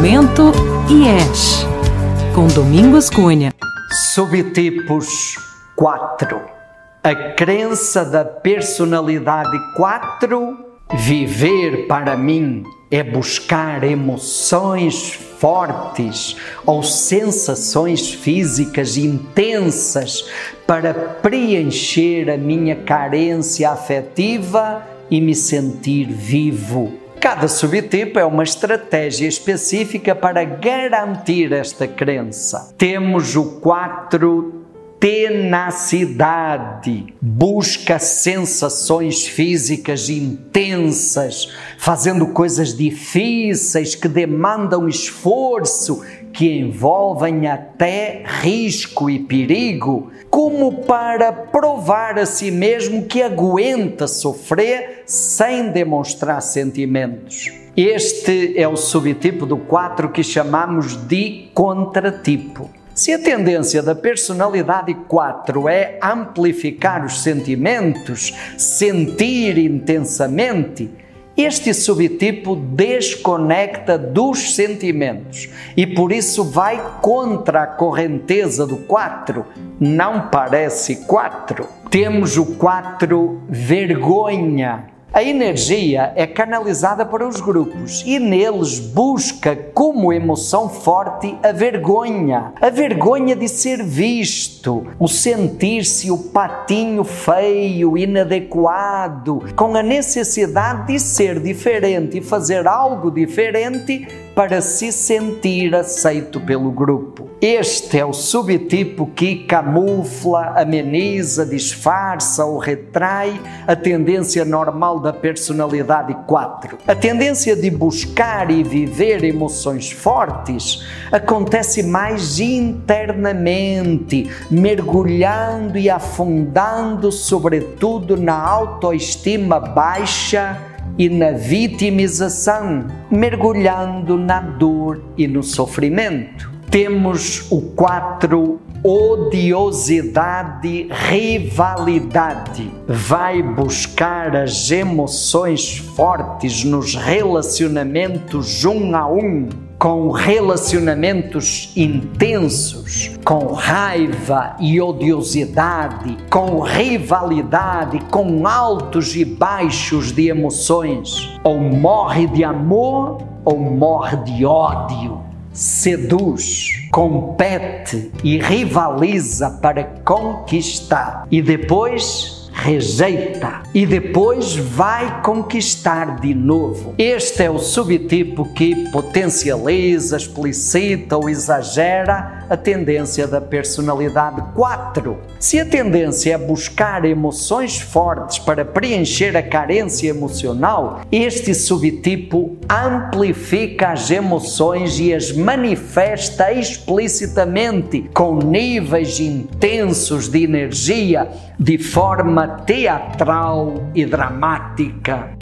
Pensamento IES, com Domingos Cunha. Subtipos 4. A crença da personalidade 4. Viver para mim é buscar emoções fortes ou sensações físicas intensas para preencher a minha carência afetiva e me sentir vivo. Cada subtipo é uma estratégia específica para garantir esta crença. Temos o 4 tenacidade, busca sensações físicas intensas, fazendo coisas difíceis que demandam esforço, que envolvem até risco e perigo, como para provar a si mesmo que aguenta sofrer sem demonstrar sentimentos. Este é o subtipo do 4 que chamamos de contratipo. Se a tendência da personalidade 4 é amplificar os sentimentos, sentir intensamente, este subtipo desconecta dos sentimentos e por isso vai contra a correnteza do 4. Não parece 4. Temos o 4 vergonha. A energia é canalizada para os grupos e neles busca como emoção forte a vergonha, a vergonha de ser visto, o sentir-se o patinho feio, inadequado, com a necessidade de ser diferente e fazer algo diferente para se sentir aceito pelo grupo. Este é o subtipo que camufla, ameniza, disfarça ou retrai a tendência normal da personalidade 4. A tendência de buscar e viver emoções fortes acontece mais internamente, mergulhando e afundando, sobretudo, na autoestima baixa e na vitimização, mergulhando na dor e no sofrimento. Temos o 4 odiosidade, rivalidade. Vai buscar as emoções fortes nos relacionamentos um a um, com relacionamentos intensos, com raiva e odiosidade, com rivalidade, com altos e baixos de emoções. Ou morre de amor ou morre de ódio seduz, compete e rivaliza para conquistar e depois rejeita e depois vai conquistar de novo. Este é o subtipo que potencializa, explicita ou exagera a tendência da personalidade 4. Se a tendência é buscar emoções fortes para preencher a carência emocional, este subtipo amplifica as emoções e as manifesta explicitamente com níveis intensos de energia de forma teatral e dramática.